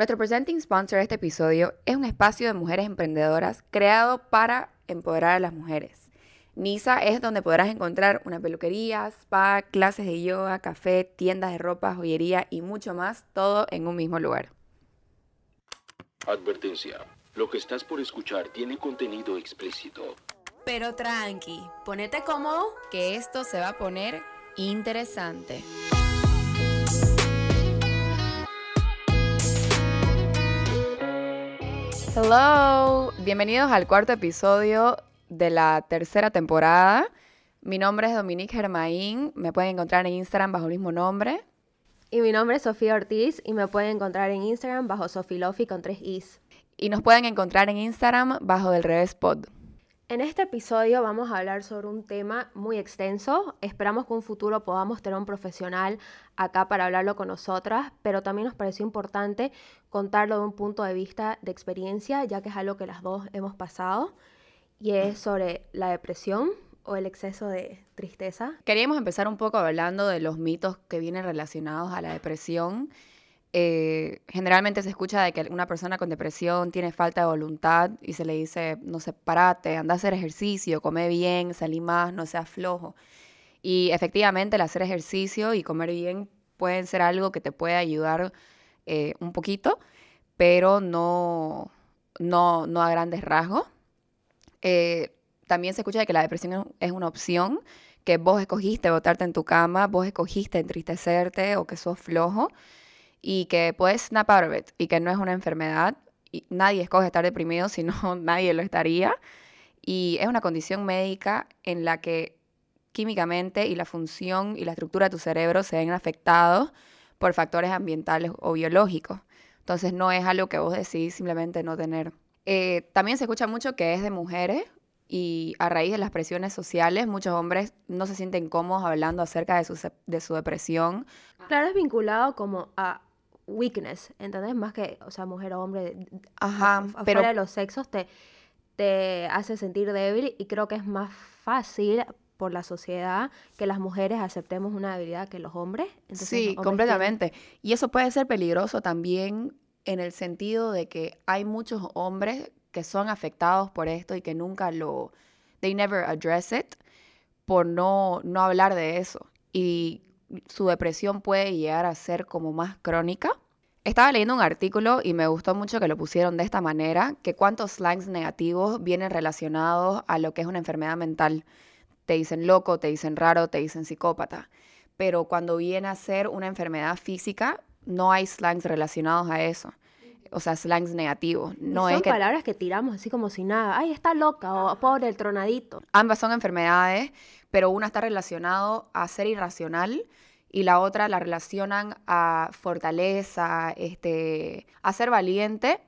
Nuestro presenting sponsor de este episodio es un espacio de mujeres emprendedoras creado para empoderar a las mujeres. Nisa es donde podrás encontrar una peluquería, spa, clases de yoga, café, tiendas de ropa, joyería y mucho más, todo en un mismo lugar. Advertencia. Lo que estás por escuchar tiene contenido explícito. Pero tranqui, ponete cómodo. Que esto se va a poner interesante. Hello, bienvenidos al cuarto episodio de la tercera temporada. Mi nombre es Dominique Germain, me pueden encontrar en Instagram bajo el mismo nombre. Y mi nombre es Sofía Ortiz y me pueden encontrar en Instagram bajo Sofilofi con tres Is. Y nos pueden encontrar en Instagram bajo del revés pod. En este episodio vamos a hablar sobre un tema muy extenso. Esperamos que en un futuro podamos tener un profesional acá para hablarlo con nosotras, pero también nos pareció importante contarlo de un punto de vista de experiencia, ya que es algo que las dos hemos pasado, y es sobre la depresión o el exceso de tristeza. Queríamos empezar un poco hablando de los mitos que vienen relacionados a la depresión eh, generalmente se escucha de que una persona con depresión tiene falta de voluntad y se le dice, no sé, parate, anda a hacer ejercicio, come bien, salí más, no seas flojo. Y efectivamente el hacer ejercicio y comer bien pueden ser algo que te puede ayudar eh, un poquito, pero no, no, no a grandes rasgos. Eh, también se escucha de que la depresión es una opción, que vos escogiste botarte en tu cama, vos escogiste entristecerte o que sos flojo y que puedes snap y que no es una enfermedad. Y nadie escoge estar deprimido, sino nadie lo estaría. Y es una condición médica en la que químicamente y la función y la estructura de tu cerebro se ven afectados por factores ambientales o biológicos. Entonces no es algo que vos decidís simplemente no tener. Eh, también se escucha mucho que es de mujeres y a raíz de las presiones sociales muchos hombres no se sienten cómodos hablando acerca de su, de su depresión. Claro, es vinculado como a weakness, ¿entendés? Más que, o sea, mujer o hombre, Ajá, pero... de los sexos te, te hace sentir débil y creo que es más fácil por la sociedad que las mujeres aceptemos una debilidad que los hombres. sí, completamente. Y eso puede ser peligroso también en el sentido de que hay muchos hombres que son afectados por esto y que nunca lo, they never address it por no, no hablar de eso. Y su depresión puede llegar a ser como más crónica. Estaba leyendo un artículo y me gustó mucho que lo pusieron de esta manera, que cuántos slangs negativos vienen relacionados a lo que es una enfermedad mental. Te dicen loco, te dicen raro, te dicen psicópata. Pero cuando viene a ser una enfermedad física, no hay slangs relacionados a eso. O sea, slangs negativos. No son es que... palabras que tiramos así como si nada. Ay, está loca o pobre el tronadito. Ambas son enfermedades, pero una está relacionado a ser irracional y la otra la relacionan a fortaleza, este, a ser valiente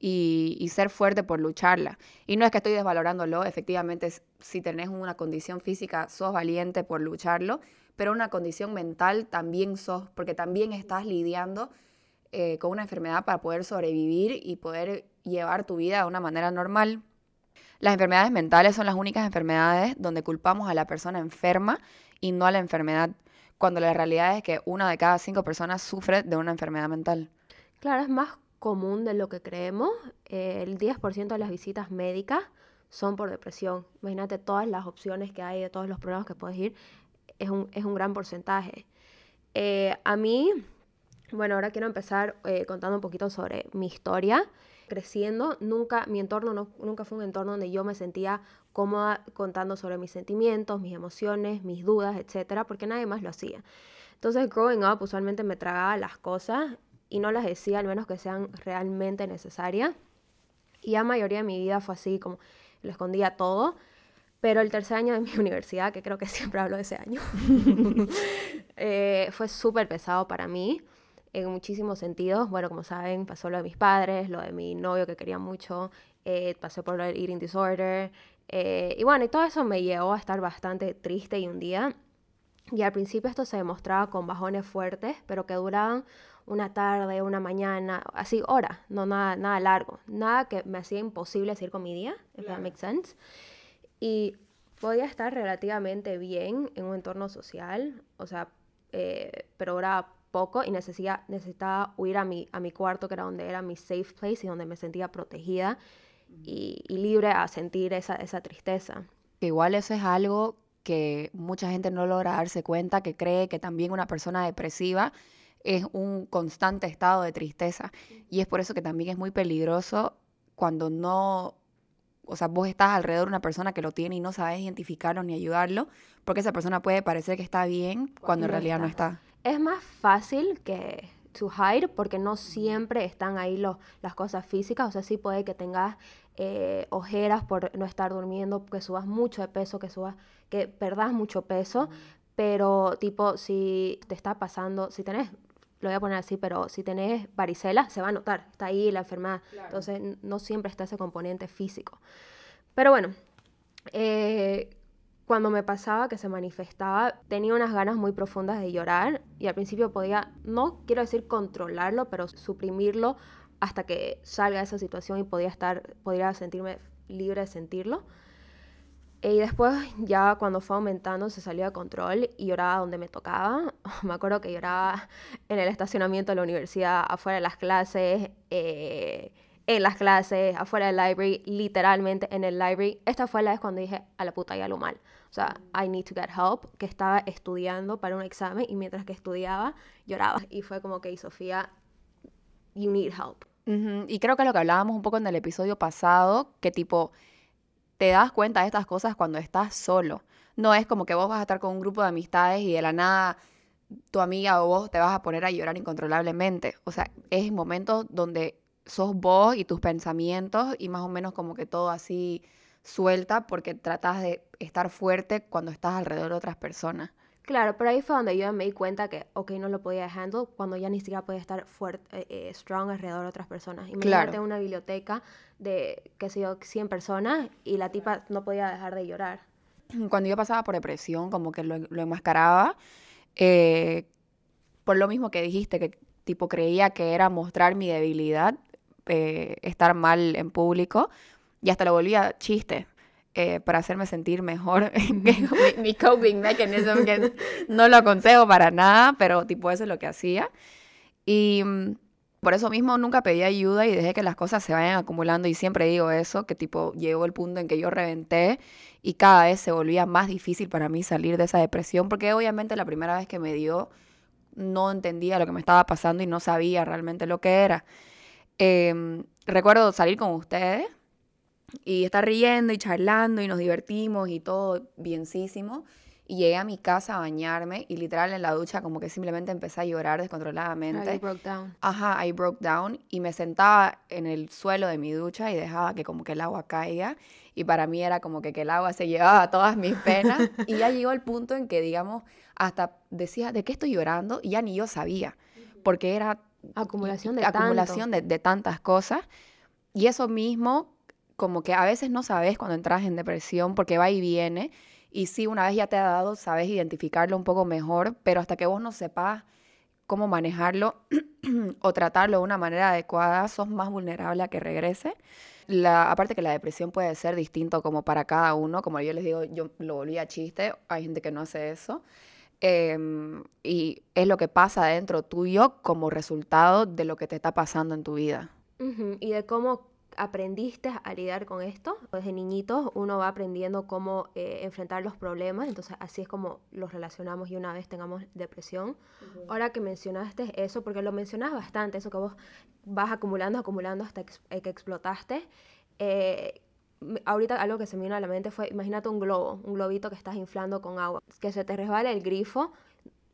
y, ser fuerte por lucharla. Y no es que estoy desvalorándolo, efectivamente si tenés una condición física sos valiente por lucharlo, pero una condición mental también sos, porque también estás lidiando eh, con una enfermedad para poder sobrevivir y poder llevar tu vida de una manera normal. Las enfermedades mentales son las únicas enfermedades donde culpamos a la persona enferma y no a la enfermedad cuando la realidad es que una de cada cinco personas sufre de una enfermedad mental. Claro, es más común de lo que creemos. el 10% de las visitas médicas son por depresión. Imagínate todas las opciones que hay de todos los problemas que puedes ir. Es un, es un gran porcentaje. Eh, a mí, bueno, ahora quiero empezar eh, contando un poquito sobre mi historia creciendo, nunca, mi entorno nunca fue un entorno donde yo me sentía cómoda contando sobre mis sentimientos, mis emociones, mis dudas, etcétera, porque nadie más lo hacía. Entonces, growing up, usualmente me tragaba las cosas y no las decía, al menos que sean realmente necesarias. Y la mayoría de mi vida fue así, como lo escondía todo. Pero el tercer año de mi universidad, que creo que siempre hablo de ese año, eh, fue súper pesado para mí en muchísimos sentidos. Bueno, como saben, pasó lo de mis padres, lo de mi novio que quería mucho, eh, pasé por lo del eating disorder. Eh, y bueno, y todo eso me llevó a estar bastante triste y un día. Y al principio esto se demostraba con bajones fuertes, pero que duraban una tarde, una mañana, así horas, no nada, nada largo. Nada que me hacía imposible seguir con mi día, if that makes sense. Y podía estar relativamente bien en un entorno social, o sea, eh, pero era poco y necesitaba, necesitaba huir a mi, a mi cuarto, que era donde era mi safe place y donde me sentía protegida y, y libre a sentir esa, esa tristeza. Igual eso es algo que mucha gente no logra darse cuenta, que cree que también una persona depresiva es un constante estado de tristeza. Y es por eso que también es muy peligroso cuando no, o sea, vos estás alrededor de una persona que lo tiene y no sabes identificarlo ni ayudarlo, porque esa persona puede parecer que está bien cuando en no realidad no está. Es más fácil que to hide porque no siempre están ahí los, las cosas físicas, o sea, sí puede que tengas eh, ojeras por no estar durmiendo, que subas mucho de peso, que subas, que perdas mucho peso, pero tipo, si te está pasando, si tenés, lo voy a poner así, pero si tenés varicela, se va a notar, está ahí la enfermedad, entonces no siempre está ese componente físico. Pero bueno, eh, cuando me pasaba que se manifestaba, tenía unas ganas muy profundas de llorar y al principio podía, no quiero decir controlarlo, pero suprimirlo hasta que salga de esa situación y podía estar, sentirme libre de sentirlo. Y después, ya cuando fue aumentando, se salió de control y lloraba donde me tocaba. Me acuerdo que lloraba en el estacionamiento de la universidad, afuera de las clases, eh, en las clases, afuera del library, literalmente en el library. Esta fue la vez cuando dije, a la puta, ya lo mal. O sea, I need to get help, que estaba estudiando para un examen y mientras que estudiaba, lloraba. Y fue como que, Sofía, you need help. Y creo que lo que hablábamos un poco en el episodio pasado, que tipo, te das cuenta de estas cosas cuando estás solo. No es como que vos vas a estar con un grupo de amistades y de la nada tu amiga o vos te vas a poner a llorar incontrolablemente. O sea, es momentos donde sos vos y tus pensamientos y más o menos como que todo así suelta porque tratas de estar fuerte cuando estás alrededor de otras personas. Claro, pero ahí fue donde yo me di cuenta que, ok, no lo podía handle cuando ya ni siquiera podía estar fuerte, eh, eh, strong alrededor de otras personas. Imagínate Claro. una biblioteca de, qué sé yo, 100 personas y la tipa no podía dejar de llorar. cuando yo pasaba por depresión, como que lo, lo enmascaraba, eh, por lo mismo que dijiste, que tipo creía que era mostrar mi debilidad, eh, estar mal en público, y hasta lo volvía chiste. eh, para hacerme sentir mejor mi, mi coping mechanism que no lo aconsejo para nada pero tipo eso es lo que hacía y mm, por eso mismo nunca pedí ayuda y dejé que las cosas se vayan acumulando y siempre digo eso, que tipo llegó el punto en que yo reventé y cada vez se volvía más difícil para mí salir de esa depresión porque obviamente la primera vez que me dio no entendía lo que me estaba pasando y no sabía realmente lo que era. Em, recuerdo salir con ustedes y estar riendo y charlando y nos divertimos y todo bienísimo. Y llegué a mi casa a bañarme y literal en la ducha como que simplemente empecé a llorar descontroladamente. I broke down. Ajá, I broke down y me sentaba en el suelo de mi ducha y dejaba que como que el agua caiga y para mí era como que, que el agua se llevaba todas mis penas y ya llegó el punto en que digamos hasta decía de qué estoy llorando y ya ni yo sabía porque era Acumulación de acumulación de, de tantas cosas y eso mismo como que a veces no sabes cuando entras en depresión porque va y viene y sí una vez ya te ha dado sabes identificarlo un poco mejor pero hasta que vos no sepas cómo manejarlo o tratarlo de una manera adecuada, sos más vulnerable a que regrese. La, aparte que la depresión puede ser distinto como para cada uno, como yo les digo, yo lo volví a chiste, hay gente que no hace eso. Em, y es lo que pasa dentro tuyo como resultado de lo que te está pasando en tu vida. Ujú, Y de cómo aprendiste a lidiar con esto. Desde niñitos uno va aprendiendo cómo eh, enfrentar los problemas, entonces así es como los relacionamos y una vez tengamos depresión. Ahora que mencionaste eso, porque lo mencionas bastante, eso que vos vas acumulando, acumulando hasta que explotaste. eh, ahorita algo que se me vino a la mente fue, imagínate un globo, un globito que estás inflando con agua, que se te resbala el grifo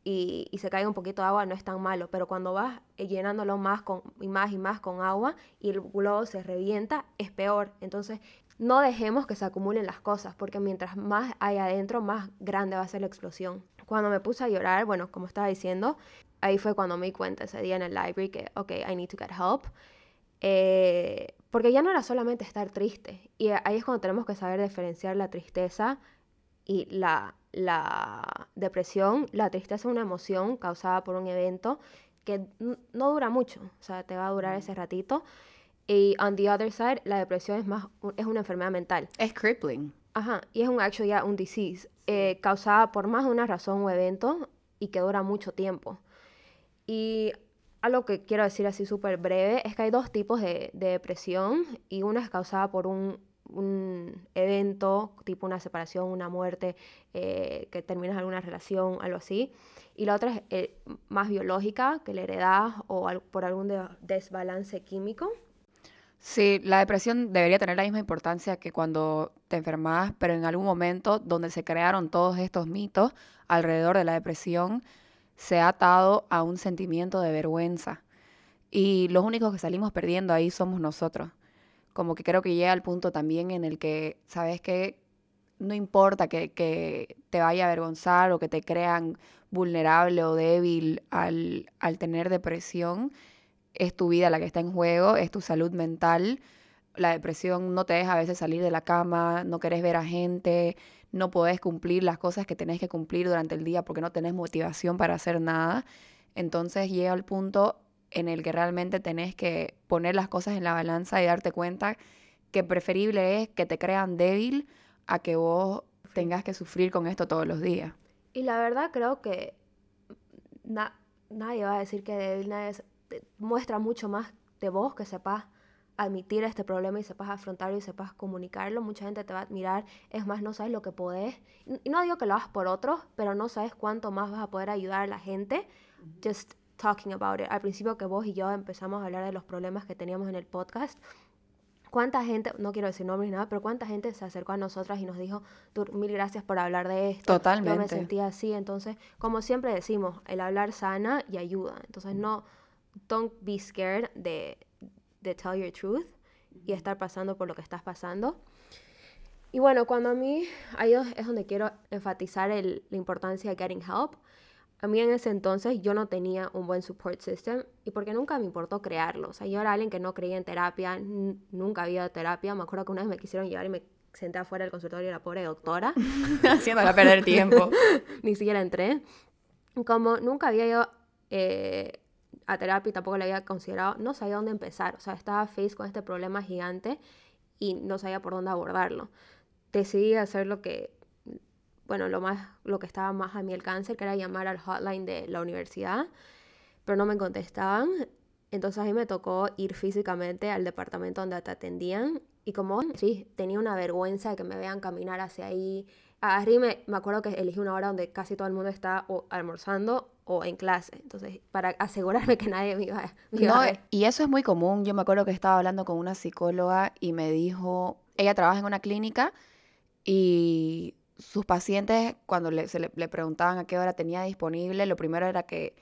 y, se cae un poquito de agua, no es tan malo, pero cuando vas eh, llenándolo más con, y más y más con agua y el globo se revienta, es peor. Entonces, no dejemos que se acumulen las cosas, porque mientras más hay adentro, más grande va a ser la explosión. Cuando me puse a llorar, bueno, como estaba diciendo, ahí fue cuando me di cuenta ese día en el library que, ok, I need to get help. Eh, porque ya no era solamente estar triste. Y ahí es cuando tenemos que saber diferenciar la tristeza y la, la depresión. La tristeza es una emoción causada por un evento que no dura mucho, o sea, te va a durar ese ratito. Y on the other side, la depresión es más es una enfermedad mental. Es crippling. Ajá, y es un actually ya un disease eh, causada por más de una razón o evento y que dura mucho tiempo. Y algo que quiero decir así súper breve es que hay dos tipos de, de depresión y una es causada por un, un evento, tipo una separación, una muerte, eh, que terminas alguna relación, algo así. Y la otra es eh, más biológica, que la heredad o por algún de- desbalance químico. Sí, la depresión debería tener la misma importancia que cuando te enfermas, pero en algún momento donde se crearon todos estos mitos alrededor de la depresión, se ha atado a un sentimiento de vergüenza. Y los únicos que salimos perdiendo ahí somos nosotros. Como que creo que llega al punto también en el que, ¿sabes qué? No importa que, que te vaya a avergonzar o que te crean vulnerable o débil al, al tener depresión es tu vida la que está en juego, es tu salud mental. La depresión no te deja a veces salir de la cama, no querés ver a gente, no podés cumplir las cosas que tenés que cumplir durante el día porque no tenés motivación para hacer nada. Entonces llega el punto en el que realmente tenés que poner las cosas en la balanza y darte cuenta que preferible es que te crean débil a que vos tengas que sufrir con esto todos los días. Y la verdad creo que na- nadie va a decir que débil, nadie es- muestra mucho más de vos que sepas admitir este problema y sepas afrontarlo y sepas comunicarlo. Mucha gente te va a admirar, es más, no sabes lo que podés. Y y no digo que lo hagas por otros, pero no sabes cuánto más vas a poder ayudar a la gente. Just talking about it. Al principio que vos y yo empezamos a hablar de los problemas que teníamos en el podcast, ¿Cuánta gente, no quiero decir nombres ni nada, pero cuánta gente se acercó a nosotras y nos dijo, "Tú, mil gracias por hablar de esto? Yo me Totalmente. sentía así. Entonces, como siempre decimos, el hablar sana y ayuda. Entonces, no, don't be scared de, de tell your truth y estar pasando por lo que estás pasando. Y bueno, cuando a mí, ahí es donde quiero enfatizar el- la importancia de getting help. A mí en ese entonces yo no tenía un buen support system y porque nunca me importó crearlo. O sea, yo era alguien que no creía en terapia, nunca había terapia. Me acuerdo que una vez me quisieron llevar y me senté afuera del consultorio de la pobre doctora. Haciéndola perder tiempo. Ni siquiera entré. Como nunca había ido eh, a terapia y tampoco la había considerado, no sabía dónde empezar. O sea, estaba face con este problema gigante y no sabía por dónde abordarlo. Decidí hacer lo que, bueno, lo más, lo que estaba más a mi alcance, que era llamar al hotline de la universidad, pero no me contestaban. Entonces a mí me tocó ir físicamente al departamento donde te atendían y como, sí, tenía una vergüenza de que me vean caminar hacia ahí. Y me, me acuerdo que elegí una hora donde casi todo el mundo está o almorzando o en clase. Entonces, para asegurarme que nadie me iba, me iba No, a ver. y eso es muy común. Yo me acuerdo que estaba hablando con una psicóloga y me dijo, ella trabaja en una clínica y sus pacientes, cuando le, se le, le preguntaban a qué hora tenía disponible, lo primero era que,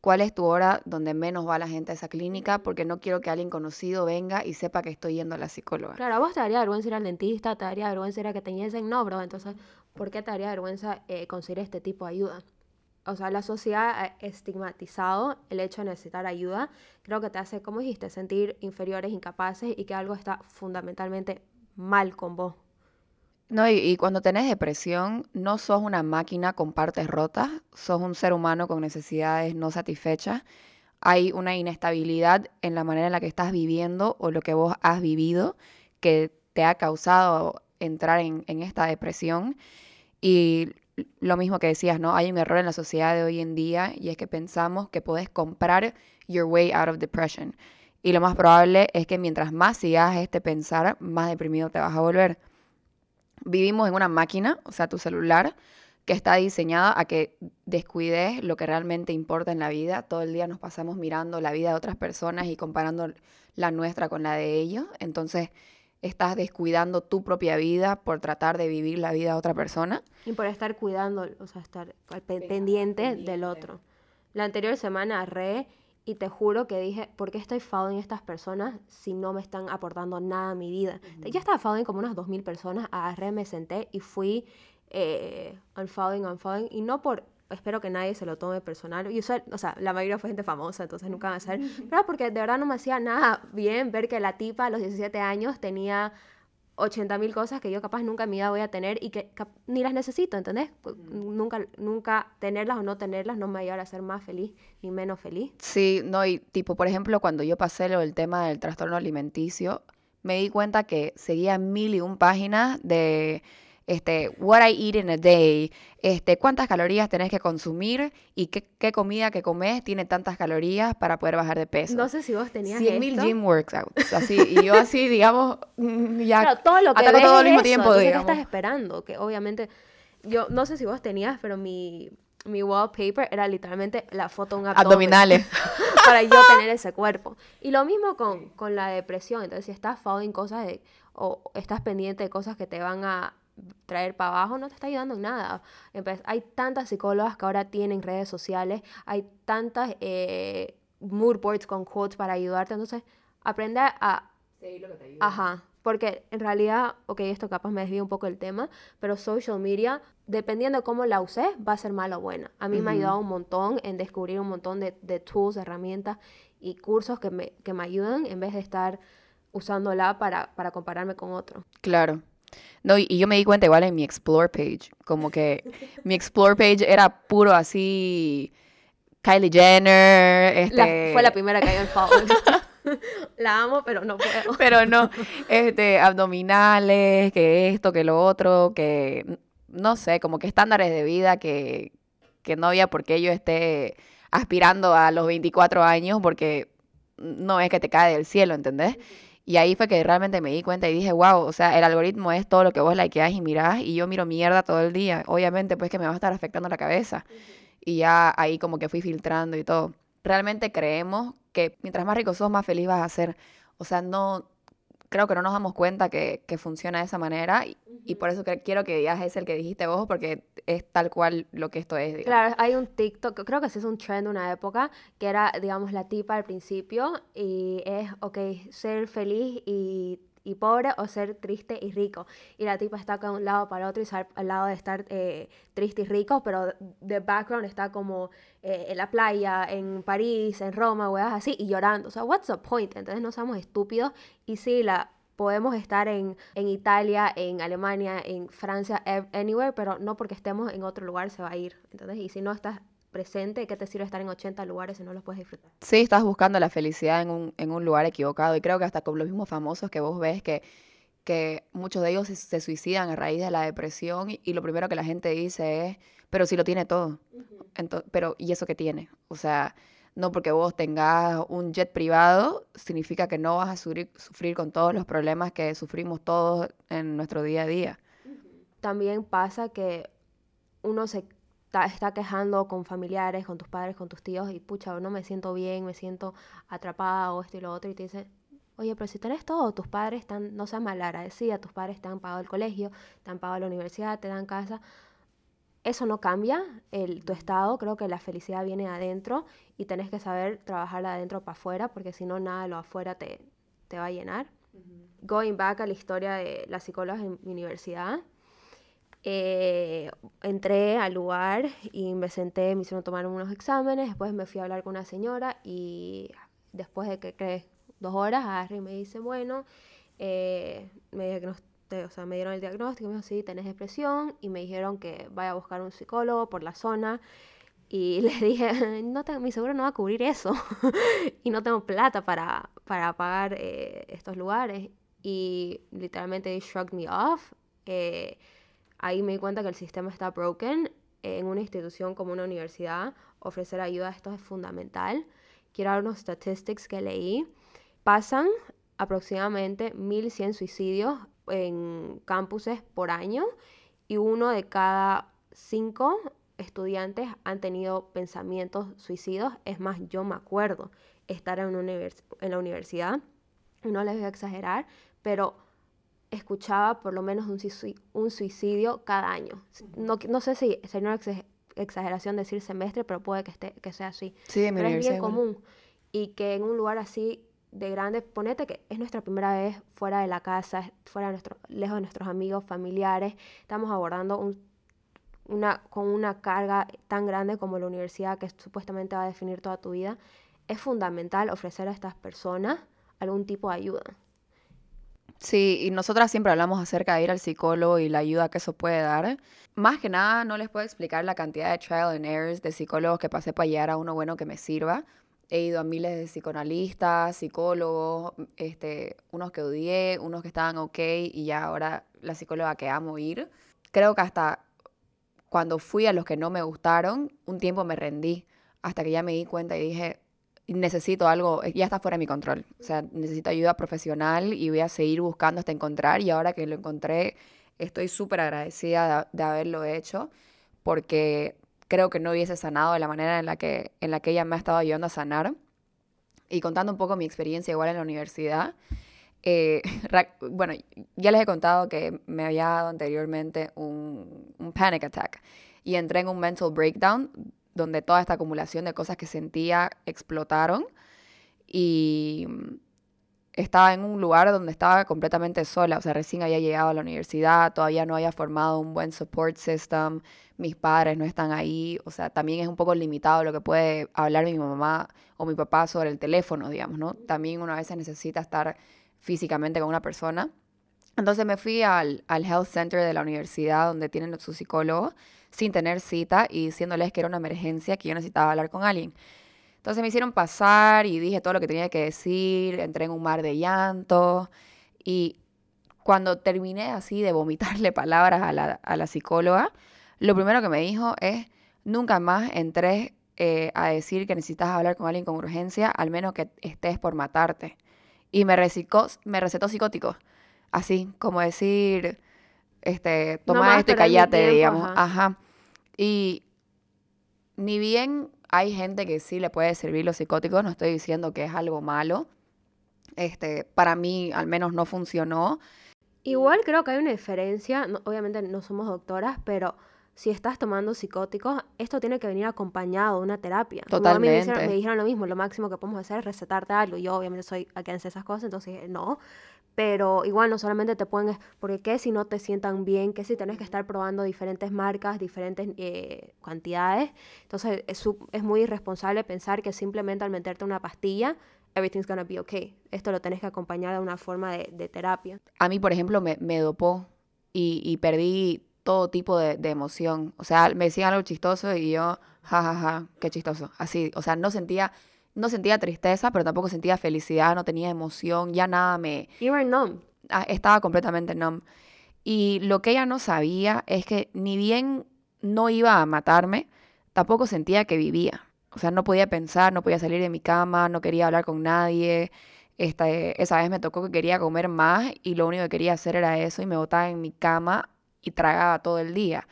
¿cuál es tu hora donde menos va la gente a esa clínica? Porque no quiero que alguien conocido venga y sepa que estoy yendo a la psicóloga. Claro, a vos te daría vergüenza ir al dentista, te daría vergüenza ir a que te ñesen, no, bro. Entonces, ¿por qué te daría vergüenza eh, conseguir este tipo de ayuda? O sea, la sociedad ha estigmatizado el hecho de necesitar ayuda. Creo que te hace, como dijiste, sentir inferiores, incapaces y que algo está fundamentalmente mal con vos. No, y, cuando tenés depresión, no sos una máquina con partes rotas, sos un ser humano con necesidades no satisfechas. Hay una inestabilidad en la manera en la que estás viviendo o lo que vos has vivido que te ha causado entrar en, en esta depresión. Y lo mismo que decías, ¿no? Hay un error en la sociedad de hoy en día y es que pensamos que podés comprar your way out of depression. Y lo más probable es que mientras más sigas este pensar, más deprimido te vas a volver. Vivimos en una máquina, o sea, tu celular, que está diseñada a que descuides lo que realmente importa en la vida. Todo el día nos pasamos mirando la vida de otras personas y comparando la nuestra con la de ellos. Entonces, estás descuidando tu propia vida por tratar de vivir la vida de otra persona. Y por estar cuidando, o sea, estar al pe- pendiente del otro. La anterior semana re y te juro que dije, ¿por qué estoy following estas personas si no me están aportando nada a mi vida? Ya estaba following como unas 2.000 personas, agarré, me senté y fui eh, unfollowing, unfollowing, y no por, espero que nadie se lo tome personal, y o sea, la mayoría fue gente famosa, entonces nunca van a ser, pero porque de verdad no me hacía nada bien ver que la tipa a los 17 años tenía 80 mil cosas que yo capaz nunca en mi vida voy a tener y que ni las necesito, ¿entendés? Pues, Nunca, nunca tenerlas o no tenerlas no me va a llevar a ser más feliz ni menos feliz. Sí, no, y tipo, por ejemplo, cuando yo pasé lo del tema del trastorno alimenticio, me di cuenta que seguía mil y un páginas de este, what I eat in a day, este, cuántas calorías tenés que consumir y qué, qué comida que comes tiene tantas calorías para poder bajar de peso. No sé si vos tenías 100 mil gym workouts, así, y yo así, digamos, mm, ya Claro, todo lo que ataco todo al mismo eso, tiempo, digamos. ¿qué estás esperando? Que obviamente, yo no sé si vos tenías, pero mi, mi wallpaper era literalmente la foto de un abdomen. Abdominales. para yo tener ese cuerpo. Y lo mismo con, con la depresión. Entonces, si estás following cosas de, o estás pendiente de cosas que te van a traer para abajo, no te está ayudando en nada. Hay tantas psicólogas que ahora tienen redes sociales, hay tantas eh, mood boards con quotes para ayudarte. Entonces, aprende a Ajá, porque en realidad, ok, esto capaz me desvía un poco el tema, pero social media, dependiendo de cómo la uses, va a ser mala o buena. A mí me ha ayudado un montón en descubrir un montón de, de tools, herramientas y cursos que me, que me ayudan en vez de estar usándola para, para compararme con otro. Claro. No, y, y yo me di cuenta igual en mi Explore page, como que mi Explore page era puro así, Kylie Jenner, La- este... fue la primera que cayó en follow. la amo, pero no puedo. Pero no, este, abdominales, que esto, que lo otro, que no sé, como que estándares de vida que, que no había por qué yo esté aspirando a los 24 años porque no es que te cae del cielo, ¿entendés? Y ahí fue que realmente me di cuenta y dije, wow, o sea, el algoritmo es todo lo que vos likeás y mirás y yo miro mierda todo el día. Obviamente, pues que me va a estar afectando la cabeza. Y ya ahí como que fui filtrando y todo. Realmente creemos que mientras más rico sos, más feliz vas a ser. O sea, no, creo que no nos damos cuenta que, que funciona de esa manera y, y por eso que quiero que digas es el que dijiste vos porque es tal cual lo que esto es. digamos. Claro, hay un TikTok, creo que ese es un trend de una época, que era, digamos, la tipa al principio y es, ok, ser feliz y, y pobre o ser triste y rico. Y la tipa está acá de un lado para otro y sal- al lado de estar eh, triste y rico, pero de background está como eh, en la playa, en París, en Roma, weas así, y llorando. O sea, what's the point? Entonces no somos estúpidos y sí, la... Podemos estar en, en Italia, en Alemania, en Francia, anywhere, pero no porque estemos en otro lugar se va a ir. ¿entendés? Y si no estás presente, ¿qué te sirve estar en 80 lugares si no los puedes disfrutar? Sí, estás buscando la felicidad en un, en un lugar equivocado y creo que hasta con los mismos famosos que vos ves que, que muchos de ellos se, se suicidan a raíz de la depresión y, y lo primero que la gente dice es, pero si lo tiene todo. Ento- pero ¿y eso qué tiene? O sea, no porque vos tengas un jet privado significa que no vas a sufrir, sufrir con todos los problemas que sufrimos todos en nuestro día a día. También pasa que uno se está quejando con familiares, con tus padres, con tus tíos y pucha, no me siento bien, me siento atrapada o esto y lo otro y te dicen, oye, pero si tenés todo, tus padres están, no seas malagradecida, tus padres te han pagado el colegio, te han pagado la universidad, te dan casa. Eso no cambia el, tu estado, creo que la felicidad viene de adentro y tenés que saber trabajarla de adentro para afuera porque si no nada lo afuera te, te va a llenar. Going back a la historia de las psicólogas en mi universidad, eh, entré al lugar y me senté, me hicieron tomar unos exámenes, después me fui a hablar con una señora y después de que creé dos horas, agarré y me dice, bueno, eh, me, o sea, me dieron el diagnóstico, me dijo, sí, tenés depresión y me dijeron que vaya a buscar un psicólogo por la zona y les dije, no te- mi seguro no va a cubrir eso y no tengo plata para, para pagar eh, estos lugares y literalmente shrugged me off. eh, ahí me di cuenta que el sistema está broken. En una institución como una universidad, ofrecer ayuda a esto es fundamental. Quiero dar unos statistics que leí. Pasan aproximadamente 1.100 suicidios en campuses por año y uno de cada cinco estudiantes han tenido pensamientos suicidas. Es más, yo me acuerdo estar en, en la universidad, no les voy a exagerar, pero escuchaba por lo menos un, suici- un suicidio cada año. No, no sé si sería una exageración decir semestre, pero puede que, esté, que sea así. Sí, Pero es bien común. Y que en un lugar así de grande, ponete que es nuestra primera vez fuera de la casa, fuera de nuestro, lejos de nuestros amigos, familiares, estamos abordando un, una, con una carga tan grande como la universidad que supuestamente va a definir toda tu vida, es fundamental ofrecer a estas personas algún tipo de ayuda. Sí, y nosotras siempre hablamos acerca de ir al psicólogo y la ayuda que eso puede dar. Más que nada, no les puedo explicar la cantidad de trial and errors de psicólogos que pasé para llegar a uno bueno que me sirva. He ido a miles de psicoanalistas, psicólogos, este, unos que odié, unos que estaban ok y ya ahora la psicóloga que amo ir. creo que hasta cuando fui a los que no me gustaron, un tiempo me rendí, hasta que ya me di cuenta y dije, necesito algo, ya está fuera de mi control, o sea, necesito ayuda profesional y voy a seguir buscando hasta encontrar y ahora que lo encontré, estoy súper agradecida de, haberlo hecho porque creo que no hubiese sanado de la manera en la que, en la que ella me ha estado ayudando a sanar. Y contando un poco mi experiencia igual en la universidad, eh, bueno, ya les he contado que me había dado anteriormente un panic attack y entré en un mental breakdown donde toda esta acumulación de cosas que sentía explotaron y estaba en un lugar donde estaba completamente sola, o sea, recién había llegado a la universidad, todavía no había formado un buen support system, mis padres no están ahí, o sea, también es un poco limitado lo que puede hablar mi mamá o mi papá sobre el teléfono, digamos, ¿no? También uno a veces necesita estar físicamente con una persona. Entonces me fui al, al health center de la universidad donde tienen su psicólogo sin tener cita y diciéndoles que era una emergencia, que yo necesitaba hablar con alguien. Entonces me hicieron pasar y dije todo lo que tenía que decir, entré en un mar de llanto y cuando terminé así de vomitarle palabras a la, a la psicóloga, lo primero que me dijo es, nunca más entré eh, a decir que necesitas hablar con alguien con urgencia, al menos que estés por matarte. Y me, recicó, me recetó psicóticos, así como decir, este, toma esto y callate, digamos. Ajá. Y ni bien hay gente que sí le puede servir los psicóticos, no estoy diciendo que es algo malo. Este, para mí al menos no funcionó. Igual creo que hay una diferencia, obviamente no somos doctoras, pero si estás tomando psicóticos, esto tiene que venir acompañado de una terapia. Totalmente. Me, me, dijeron, lo mismo, lo máximo que podemos hacer es recetarte algo. Yo obviamente soy against esas cosas, entonces no. Pero igual no solamente te pueden, porque qué si no te sientan bien, qué si tienes que estar probando diferentes marcas, diferentes eh, cantidades. Entonces es, muy irresponsable pensar que simplemente al meterte una pastilla, everything's gonna be okay. Esto lo tenés que acompañar de una forma de, terapia. A mí, por ejemplo, me, me dopó y, y perdí todo tipo de, de, emoción. O sea, me decían algo chistoso y yo, jajaja, ja, ja, qué chistoso. Así, o sea, no sentía, no sentía tristeza, pero tampoco sentía felicidad, no tenía emoción, ya nada me... You were numb. Estaba completamente numb. Y lo que ella no sabía es que ni bien no iba a matarme, tampoco sentía que vivía. O sea, no podía pensar, no podía salir de mi cama, no quería hablar con nadie. Esta, esa vez me tocó que quería comer más y lo único que quería hacer era eso y me botaba en mi cama y tragaba todo el día.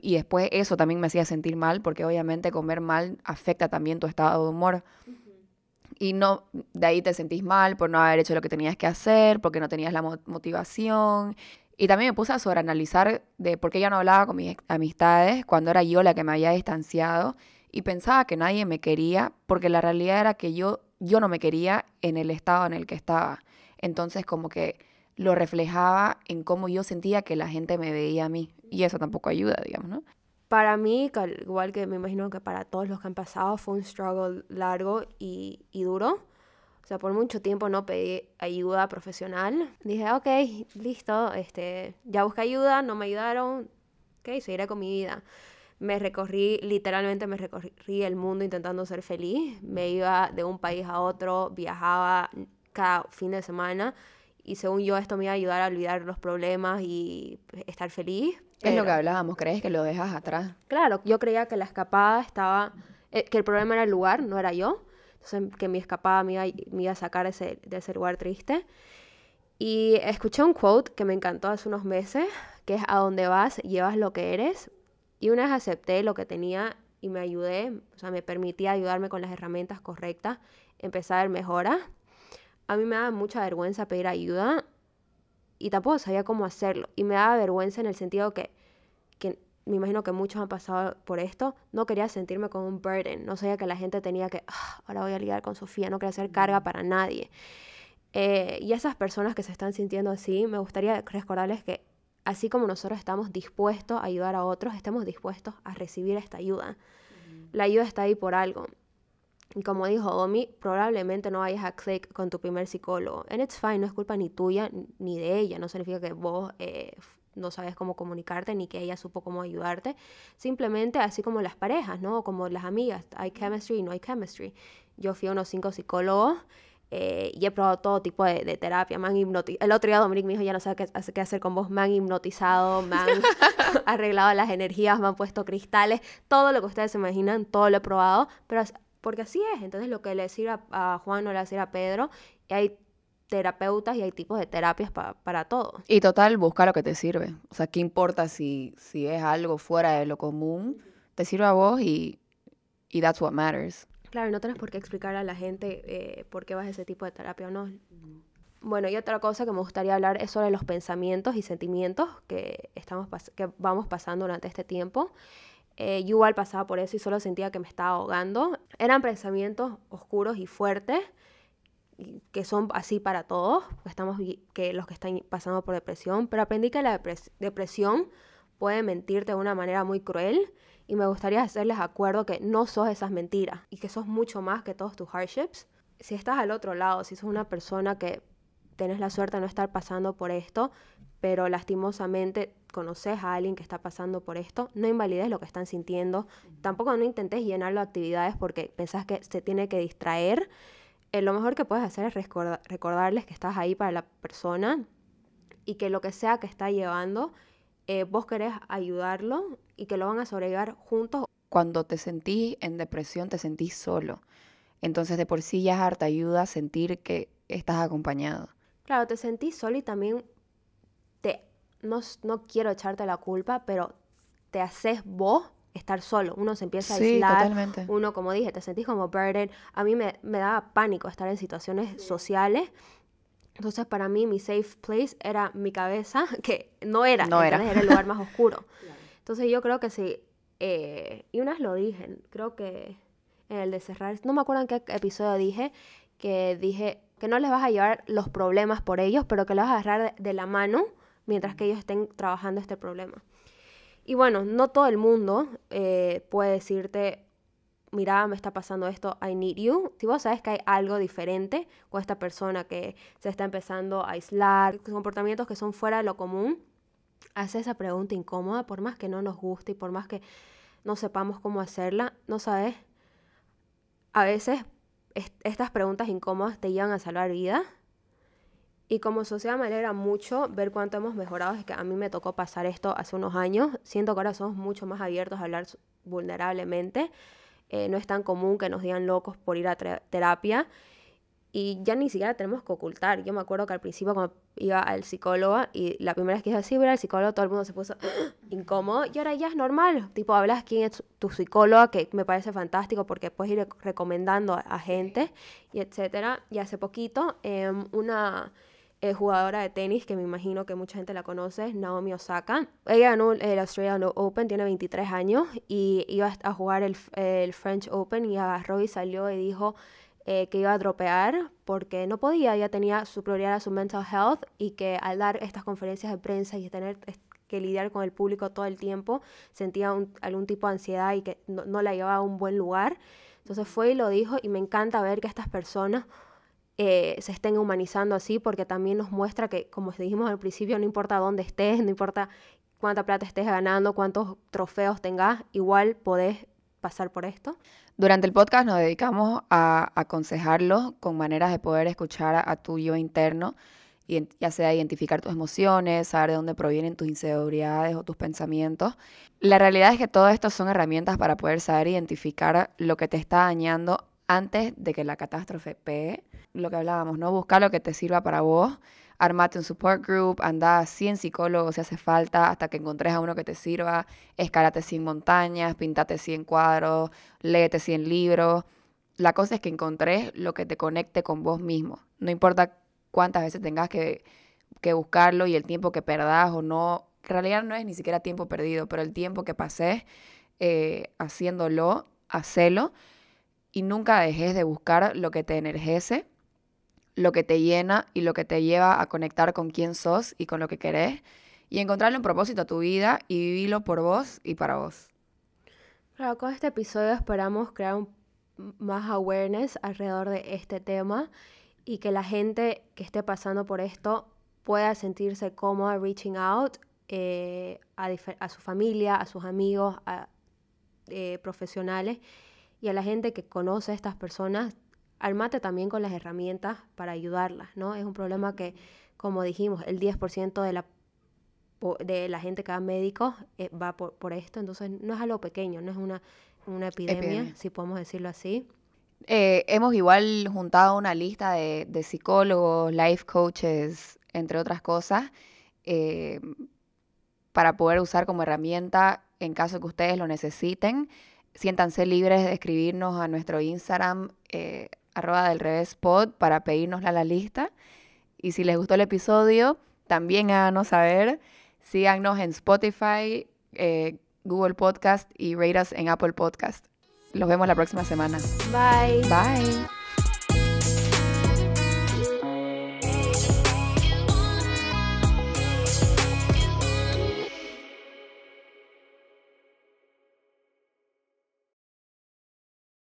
Y después eso también me hacía sentir mal porque obviamente comer mal afecta también tu estado de humor. Y no, de ahí te sentís mal por no haber hecho lo que tenías que hacer, porque no tenías la motivación. Y también me puse a sobreanalizar de por qué ya no hablaba con mis amistades cuando era yo la que me había distanciado y pensaba que nadie me quería porque la realidad era que yo, yo no me quería en el estado en el que estaba. Entonces como que lo reflejaba en cómo yo sentía que la gente me veía a mí. Y eso tampoco ayuda, digamos, ¿no? Para mí, igual que me imagino que para todos los que han pasado, fue un struggle largo y, y duro. O sea, por mucho tiempo no pedí ayuda profesional. Dije, ok, listo, este, ya busqué ayuda, no me ayudaron, ok, seguiré con mi vida. Me recorrí, literalmente me recorrí el mundo intentando ser feliz. Me iba de un país a otro, viajaba cada fin de semana y según yo esto me iba a ayudar a olvidar los problemas y estar feliz. Es lo que hablábamos, ¿crees que lo dejas atrás? Claro, yo creía que la escapada estaba, eh, que el problema era el lugar, no era yo. Entonces, que mi escapada me iba, me iba a sacar ese, de ese lugar triste. Y escuché un quote que me encantó hace unos meses, que es a donde vas, llevas lo que eres. Y una vez acepté lo que tenía y me ayudé, o sea, me permitía ayudarme con las herramientas correctas, empecé a ver mejoras a mí me daba mucha vergüenza pedir ayuda y tampoco sabía cómo hacerlo. Y me daba vergüenza en el sentido que, que me imagino que muchos han pasado por esto, no quería sentirme con un burden, no sabía que la gente tenía que, ah, ahora voy a lidiar con Sofía, no quería hacer carga para nadie. Eh, y esas personas que se están sintiendo así, me gustaría recordarles que así como nosotros estamos dispuestos a ayudar a otros, estemos dispuestos a recibir esta ayuda. La ayuda está ahí por algo. Y como dijo Omi, probablemente no vayas a click con tu primer psicólogo. And it's fine, no es culpa ni tuya ni de ella. No significa que vos eh, no sabes cómo comunicarte ni que ella supo cómo ayudarte. Simplemente así como las parejas, ¿no? Como las amigas. Hay chemistry y no hay chemistry. Yo fui a unos cinco psicólogos eh, y he probado todo tipo de, de terapia. Hipnoti- El otro día Dominic me dijo, ya no sé qué, qué hacer con vos. Me han hipnotizado, me han arreglado las energías, me han puesto cristales. Todo lo que ustedes se imaginan, todo lo he probado. Pero porque así es. Entonces lo que le decía a, a Juan no le decía a Pedro. Y hay terapeutas y hay tipos de terapias pa- para todo. Y total, busca lo que te sirve. O sea, ¿qué importa si, si es algo fuera de lo común? Te sirve a vos y, y that's what matters. Claro, no tienes por qué explicar a la gente eh, por qué vas a ese tipo de terapia o no. Bueno, y otra cosa que me gustaría hablar es sobre los pensamientos y sentimientos que, estamos que vamos pasando durante este tiempo. Eh, yo igual pasaba por eso y solo sentía que me estaba ahogando. Eran pensamientos oscuros y fuertes, que son así para todos, estamos, que los que están pasando por depresión, pero aprendí que la depres- depresión puede mentirte de una manera muy cruel y me gustaría hacerles acuerdo que no sos esas mentiras y que sos mucho más que todos tus hardships. Si estás al otro lado, si sos una persona que tenés la suerte de no estar pasando por esto, pero lastimosamente conoces a alguien que está pasando por esto, no invalides lo que están sintiendo. Tampoco no intentes llenarlo de actividades porque pensás que se tiene que distraer. Eh, lo mejor que puedes hacer es recorda- recordarles que estás ahí para la persona y que lo que sea que está llevando, eh, vos querés ayudarlo y que lo van a sobrellevar juntos. Cuando te sentís en depresión, te sentís solo. Entonces, de por sí ya es harta ayuda sentir que estás acompañado. Claro, te sentís solo y también no, no quiero echarte la culpa, pero te haces vos estar solo. Uno se empieza a Sí, aislar. totalmente. Uno, como dije, te sentís como burden. A mí me, me daba pánico estar en situaciones sociales. Entonces, para mí, mi safe place era mi cabeza, que no era, No era. era el lugar más oscuro. Entonces, yo creo que sí. eh, y una vez lo dije, creo que en el de cerrar, no me acuerdo en qué episodio dije, que dije que no les vas a llevar los problemas por ellos, pero que los vas a agarrar de, de la mano mientras que ellos estén trabajando este problema. Y bueno, no todo el mundo eh, puede decirte, mira, me está pasando esto, I need you. Si vos sabes que hay algo diferente con esta persona que se está empezando a aislar, comportamientos que son fuera de lo común, haz esa pregunta incómoda, por más que no nos guste y por más que no sepamos cómo hacerla, no sabes. A veces est- estas preguntas incómodas te llevan a salvar vidas. Y como sociedad me alegra mucho ver cuánto hemos mejorado. Es que a mí me tocó pasar esto hace unos años. Siento que ahora somos mucho más abiertos a hablar vulnerablemente. Eh, no es tan común que nos digan locos por ir a terapia. Y ya ni siquiera tenemos que ocultar. Yo me acuerdo que al principio cuando iba al psicólogo y la primera vez que dije así, voy al psicólogo, todo el mundo se puso incómodo. Y ahora ya es normal. Tipo, hablas quién es tu psicóloga, que me parece fantástico porque puedes ir recomendando a, gente y etcétera. Y hace poquito, em, una eh, jugadora de tenis, que me imagino que mucha gente la conoce, Naomi Osaka. Ella ganó el Australian Open, tiene 23 años, y iba a jugar el, el French Open y agarró y salió y dijo eh, que iba a dropear porque no podía, ella tenía su prioridad a su mental health y que al dar estas conferencias de prensa y tener que lidiar con el público todo el tiempo, sentía algún tipo de ansiedad y que no, no la llevaba a un buen lugar. Entonces fue y lo dijo y me encanta ver que estas personas eh, se estén humanizando así porque también nos muestra que, como dijimos al principio, no importa dónde estés, no importa cuánta plata estés ganando, cuántos trofeos tengas, igual podés pasar por esto. Durante el podcast nos dedicamos a aconsejarlos con maneras de poder escuchar a, tu yo interno, y ya sea identificar tus emociones, saber de dónde provienen tus inseguridades o tus pensamientos. La realidad es que todo esto son herramientas para poder saber identificar lo que te está dañando antes de que la catástrofe pegue. Lo que hablábamos, ¿no? Buscar lo que te sirva para vos, armate un support group, anda a 100 psicólogos si hace falta hasta que encontres a uno que te sirva, escalate 100 montañas, pintate 100 cuadros, léete 100 libros. La cosa es que encontres lo que te conecte con vos mismo. No importa cuántas veces tengas que, que buscarlo y el tiempo que perdás o no. En realidad no es ni siquiera tiempo perdido, pero el tiempo que pases eh, haciéndolo, hacelo y nunca dejes de buscar lo que te energice, lo que te llena y lo que te lleva a conectar con quién sos y con lo que querés y encontrarle un propósito a tu vida y vivirlo por vos y para vos. Claro, con este episodio esperamos crear más awareness alrededor de este tema y que la gente que esté pasando por esto pueda sentirse cómoda reaching out eh, a, a, su familia, a sus amigos, a eh, profesionales y a la gente que conoce a estas personas, armate también con las herramientas para ayudarlas, ¿no? Es un problema que, como dijimos, el 10% de la, de la gente que va a médicos eh, va por, por, esto, entonces no es algo pequeño, no es una, una epidemia, si podemos decirlo así. Eh, hemos igual juntado una lista de, de, psicólogos, life coaches, entre otras cosas, eh, para poder usar como herramienta en caso que ustedes lo necesiten. Siéntanse libres de escribirnos a nuestro Instagram, eh, arroba del revés pod, para pedirnos la lista. Y si les gustó el episodio, también háganos saber. Síganos en Spotify, eh, Google Podcast y rate us en Apple Podcast. Los vemos la próxima semana. Bye. Bye.